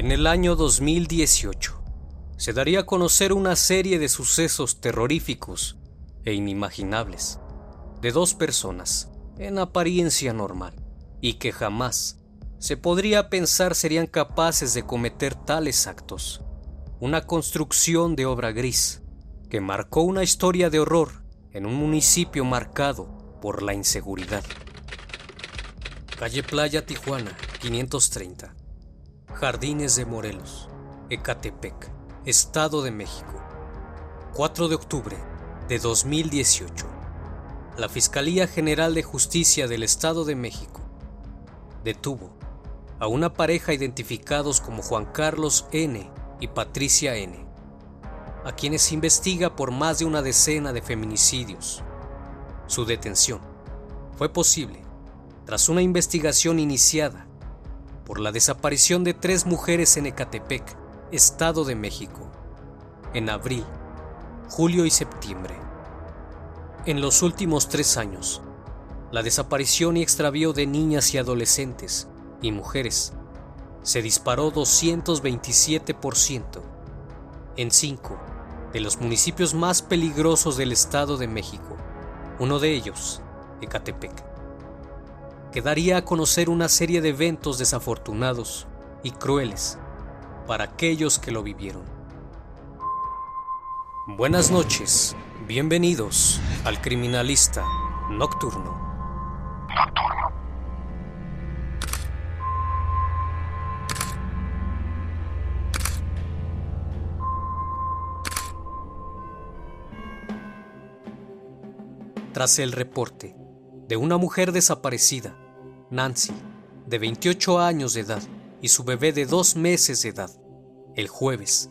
En el año 2018 se daría a conocer una serie de sucesos terroríficos e inimaginables de dos personas en apariencia normal y que jamás se podría pensar serían capaces de cometer tales actos. Una construcción de obra gris que marcó una historia de horror en un municipio marcado por la inseguridad. Calle Playa Tijuana, 530. Jardines de Morelos, Ecatepec, Estado de México. 4 de octubre de 2018. La Fiscalía General de Justicia del Estado de México detuvo a una pareja identificados como Juan Carlos N. y Patricia N., a quienes investiga por más de una decena de feminicidios. Su detención fue posible tras una investigación iniciada por la desaparición de tres mujeres en Ecatepec, Estado de México, en abril, julio y septiembre. En los últimos tres años, la desaparición y extravío de niñas y adolescentes y mujeres se disparó 227% en cinco de los municipios más peligrosos del Estado de México, uno de ellos, Ecatepec que daría a conocer una serie de eventos desafortunados y crueles para aquellos que lo vivieron. Buenas noches, bienvenidos al Criminalista Nocturno. Tras el reporte de una mujer desaparecida, Nancy, de 28 años de edad, y su bebé de dos meses de edad, el jueves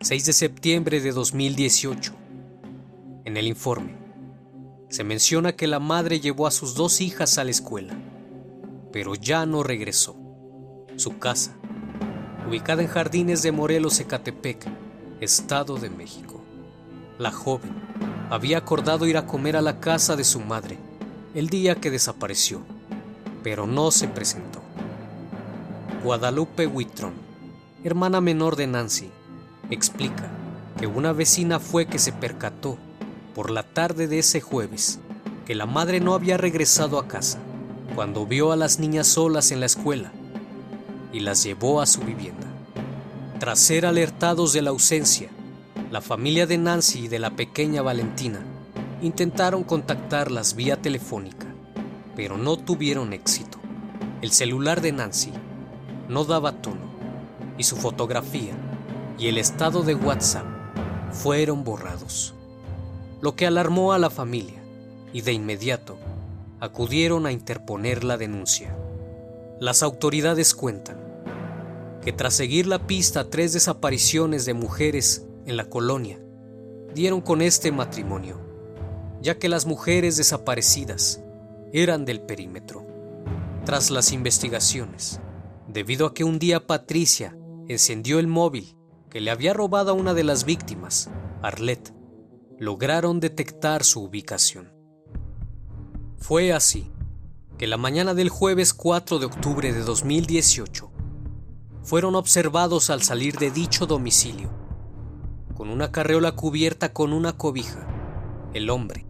6 de septiembre de 2018. En el informe, se menciona que la madre llevó a sus dos hijas a la escuela, pero ya no regresó. Su casa, ubicada en Jardines de Morelos, Ecatepec, Estado de México. La joven había acordado ir a comer a la casa de su madre el día que desapareció, pero no se presentó. Guadalupe Whitron, hermana menor de Nancy, explica que una vecina fue que se percató por la tarde de ese jueves que la madre no había regresado a casa cuando vio a las niñas solas en la escuela y las llevó a su vivienda. Tras ser alertados de la ausencia, la familia de Nancy y de la pequeña Valentina intentaron contactarlas vía telefónica, pero no tuvieron éxito. El celular de Nancy no daba tono y su fotografía y el estado de WhatsApp fueron borrados, lo que alarmó a la familia y de inmediato acudieron a interponer la denuncia. Las autoridades cuentan que tras seguir la pista tres desapariciones de mujeres en la colonia, dieron con este matrimonio ya que las mujeres desaparecidas eran del perímetro. Tras las investigaciones, debido a que un día Patricia encendió el móvil que le había robado a una de las víctimas, Arlette, lograron detectar su ubicación. Fue así que la mañana del jueves 4 de octubre de 2018 fueron observados al salir de dicho domicilio, con una carreola cubierta con una cobija. El hombre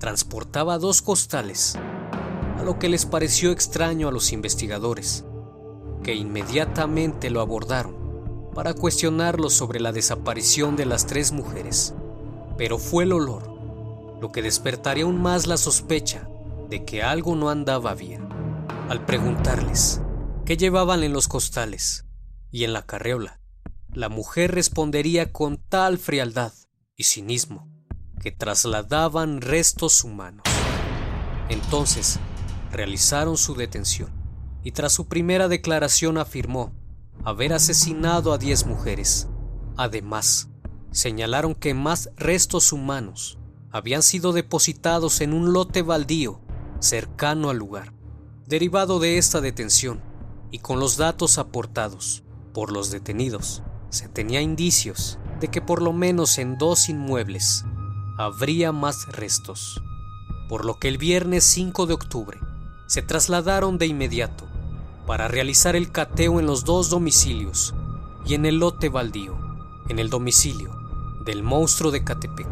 transportaba dos costales, a lo que les pareció extraño a los investigadores, que inmediatamente lo abordaron para cuestionarlo sobre la desaparición de las tres mujeres. Pero fue el olor lo que despertaría aún más la sospecha de que algo no andaba bien. Al preguntarles qué llevaban en los costales y en la carreola, la mujer respondería con tal frialdad y cinismo que trasladaban restos humanos. Entonces, realizaron su detención y tras su primera declaración afirmó haber asesinado a 10 mujeres. Además, señalaron que más restos humanos habían sido depositados en un lote baldío cercano al lugar. Derivado de esta detención y con los datos aportados por los detenidos, se tenía indicios de que por lo menos en dos inmuebles habría más restos, por lo que el viernes 5 de octubre se trasladaron de inmediato para realizar el cateo en los dos domicilios y en el lote baldío, en el domicilio del monstruo de Catepec.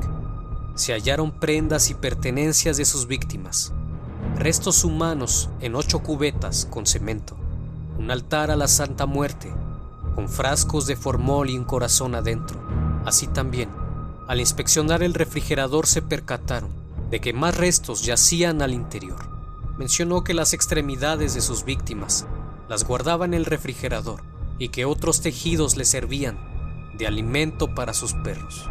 Se hallaron prendas y pertenencias de sus víctimas, restos humanos en ocho cubetas con cemento, un altar a la Santa Muerte, con frascos de formol y un corazón adentro. Así también, al inspeccionar el refrigerador se percataron de que más restos yacían al interior. Mencionó que las extremidades de sus víctimas las guardaba en el refrigerador y que otros tejidos le servían de alimento para sus perros.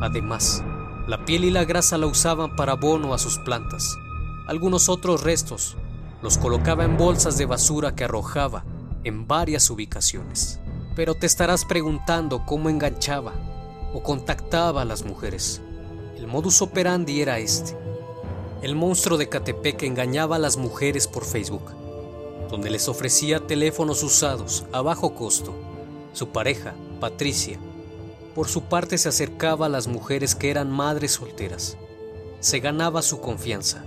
Además, la piel y la grasa la usaban para abono a sus plantas algunos otros restos los colocaba en bolsas de basura que arrojaba en varias ubicaciones. Pero te estarás preguntando cómo enganchaba o contactaba a las mujeres. El modus operandi era este. El monstruo de Catepec engañaba a las mujeres por Facebook, donde les ofrecía teléfonos usados a bajo costo. Su pareja, Patricia, por su parte se acercaba a las mujeres que eran madres solteras. Se ganaba su confianza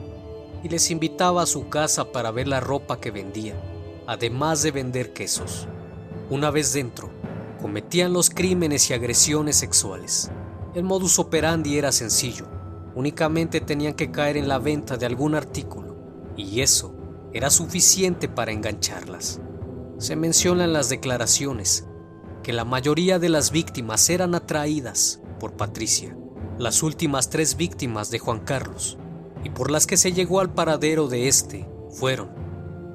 y les invitaba a su casa para ver la ropa que vendía, además de vender quesos. Una vez dentro, cometían los crímenes y agresiones sexuales. El modus operandi era sencillo, únicamente tenían que caer en la venta de algún artículo, y eso era suficiente para engancharlas. Se menciona en las declaraciones que la mayoría de las víctimas eran atraídas por Patricia. Las últimas tres víctimas de Juan Carlos y por las que se llegó al paradero de este fueron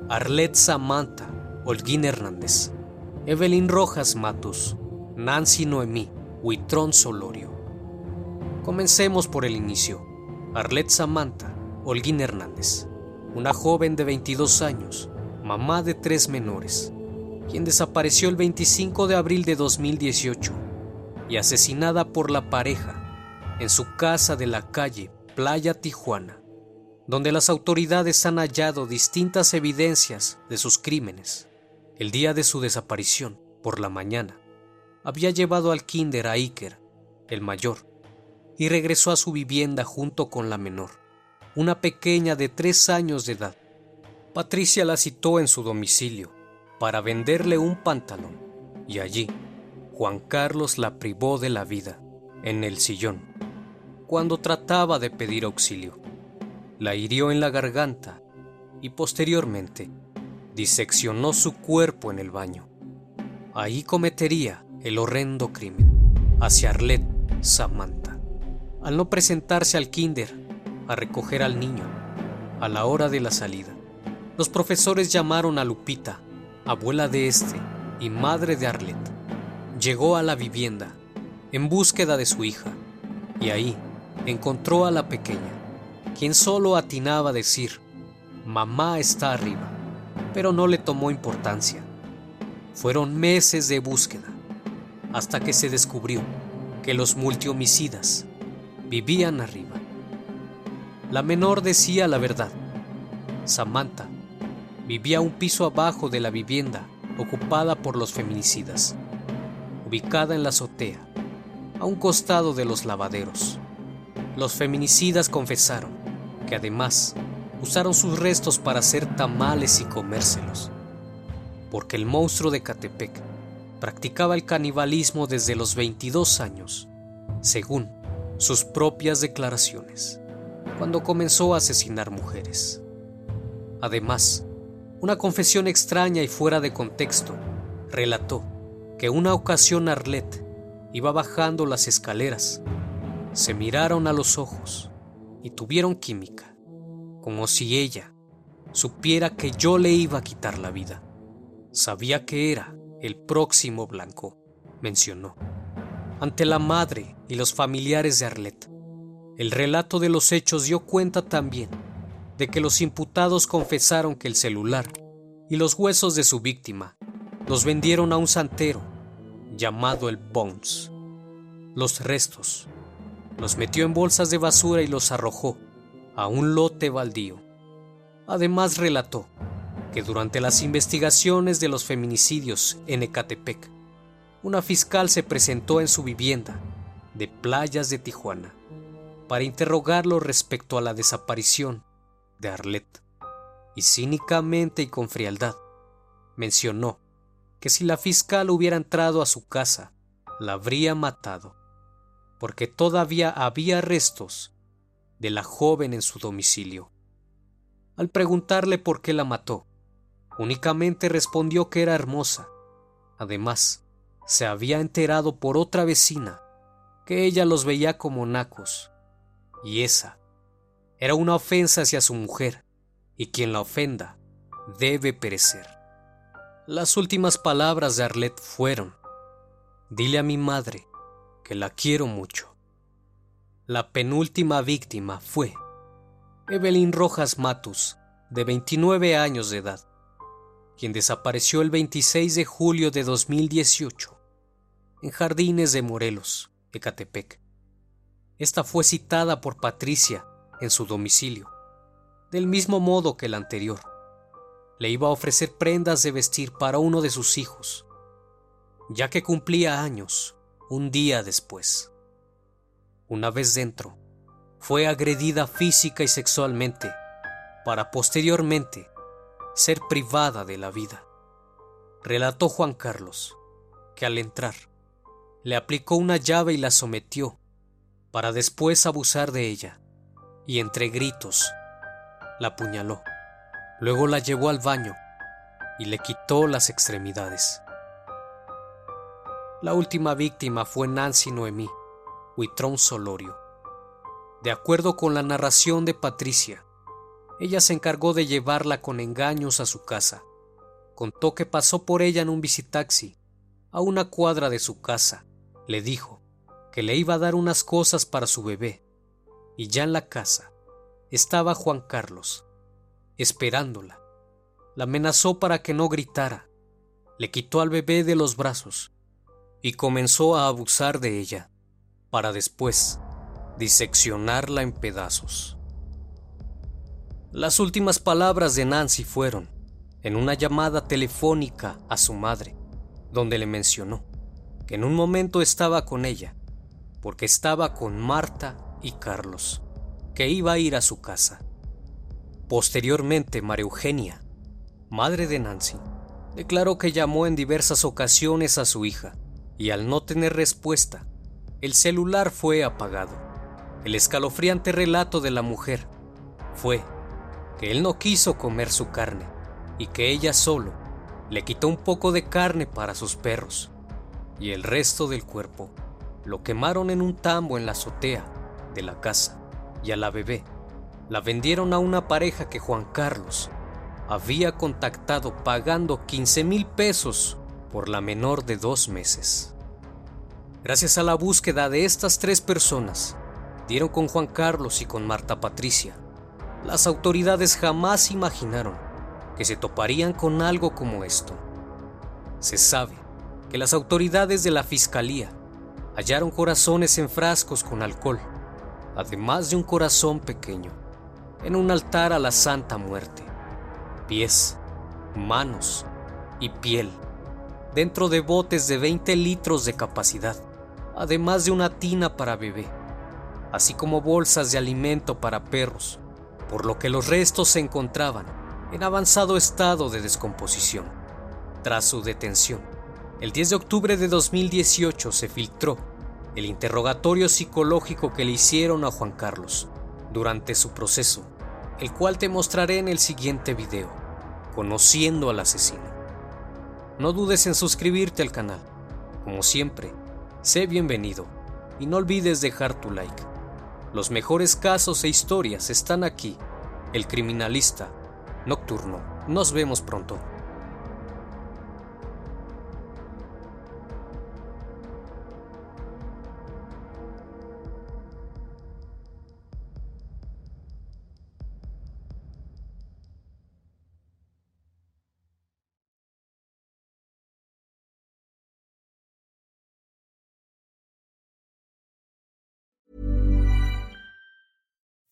Arlette Samantha Holguín Hernández, Evelyn Rojas Matos, Nancy Noemí Huitrón Solorio. Comencemos por el inicio. Arlette Samantha Holguín Hernández, una joven de 22 años, mamá de tres menores, quien desapareció el 25 de abril de 2018 y asesinada por la pareja en su casa de la calle Playa Tijuana donde las autoridades han hallado distintas evidencias de sus crímenes. El día de su desaparición, por la mañana, había llevado al kinder a Iker, el mayor, y regresó a su vivienda junto con la menor, una pequeña de tres años de edad. Patricia la citó en su domicilio para venderle un pantalón y allí Juan Carlos la privó de la vida en el sillón cuando trataba de pedir auxilio la hirió en la garganta y posteriormente diseccionó su cuerpo en el baño. Ahí cometería el horrendo crimen hacia Arlette Samantha. Al no presentarse al kinder a recoger al niño a la hora de la salida, los profesores llamaron a Lupita, abuela de este y madre de Arlette. Llegó a la vivienda en búsqueda de su hija y ahí encontró a la pequeña quien solo atinaba a decir, mamá está arriba, pero no le tomó importancia. Fueron meses de búsqueda, hasta que se descubrió que los multihomicidas vivían arriba. La menor decía la verdad, Samantha, vivía un piso abajo de la vivienda ocupada por los feminicidas, ubicada en la azotea, a un costado de los lavaderos. Los feminicidas confesaron que además usaron sus restos para hacer tamales y comérselos, porque el monstruo de Catepec practicaba el canibalismo desde los 22 años, según sus propias declaraciones, cuando comenzó a asesinar mujeres. Además, una confesión extraña y fuera de contexto relató que una ocasión Arlette iba bajando las escaleras, se miraron a los ojos y tuvieron química, como si ella supiera que yo le iba a quitar la vida. Sabía que era el próximo blanco, mencionó. Ante la madre y los familiares de Arlette, el relato de los hechos dio cuenta también de que los imputados confesaron que el celular y los huesos de su víctima los vendieron a un santero llamado el Bones. Los restos los metió en bolsas de basura y los arrojó a un lote baldío. Además relató que durante las investigaciones de los feminicidios en Ecatepec, una fiscal se presentó en su vivienda de Playas de Tijuana para interrogarlo respecto a la desaparición de Arlette, y cínicamente y con frialdad mencionó que si la fiscal hubiera entrado a su casa, la habría matado, porque todavía había restos de la joven en su domicilio. Al preguntarle por qué la mató, únicamente respondió que era hermosa. Además, se había enterado por otra vecina que ella los veía como nacos, y esa era una ofensa hacia su mujer, y quien la ofenda debe perecer. Las últimas palabras de Arlette fueron, dile a mi madre que la quiero mucho. La penúltima víctima fue Evelyn Rojas Matus, de 29 años de edad, quien desapareció el 26 de julio de 2018 en Jardines de Morelos, Ecatepec. Esta fue citada por Patricia en su domicilio, del mismo modo que el anterior. Le iba a ofrecer prendas de vestir para uno de sus hijos, ya que cumplía años un día después. Una vez dentro, fue agredida física y sexualmente para posteriormente ser privada de la vida. Relató Juan Carlos que al entrar le aplicó una llave y la sometió para después abusar de ella y entre gritos la apuñaló. Luego la llevó al baño y le quitó las extremidades. La última víctima fue Nancy Noemí Huitrón Solorio. De acuerdo con la narración de Patricia, ella se encargó de llevarla con engaños a su casa. Contó que pasó por ella en un visitaxi a una cuadra de su casa. Le dijo que le iba a dar unas cosas para su bebé y ya en la casa estaba Juan Carlos, esperándola. La amenazó para que no gritara, le quitó al bebé de los brazos y comenzó a abusar de ella, para después diseccionarla en pedazos. Las últimas palabras de Nancy fueron en una llamada telefónica a su madre, donde le mencionó que en un momento estaba con ella, porque estaba con Marta y Carlos, que iba a ir a su casa. Posteriormente, María Eugenia, madre de Nancy, declaró que llamó en diversas ocasiones a su hija y al no tener respuesta, el celular fue apagado. El escalofriante relato de la mujer fue que él no quiso comer su carne y que ella solo le quitó un poco de carne para sus perros y el resto del cuerpo lo quemaron en un tambo en la azotea de la casa y a la bebé la vendieron a una pareja que Juan Carlos había contactado pagando 15 mil pesos por la menor de dos meses. Gracias a la búsqueda de estas tres personas, dieron con Juan Carlos y con Marta Patricia. Las autoridades jamás imaginaron que se toparían con algo como esto. Se sabe que las autoridades de la Fiscalía hallaron corazones en frascos con alcohol, además de un corazón pequeño, en un altar a la Santa Muerte. pies, manos y piel dentro de botes de 20 litros de capacidad, además de una tina para bebé, así como bolsas de alimento para perros, por lo que los restos se encontraban en avanzado estado de descomposición. Tras su detención, el 10 de octubre de 2018 se filtró el interrogatorio psicológico que le hicieron a Juan Carlos durante su proceso, el cual te mostraré en el siguiente video, conociendo al asesino. No dudes en suscribirte al canal. Como siempre, sé bienvenido y no olvides dejar tu like. Los mejores casos e historias están aquí. El criminalista nocturno. Nos vemos pronto.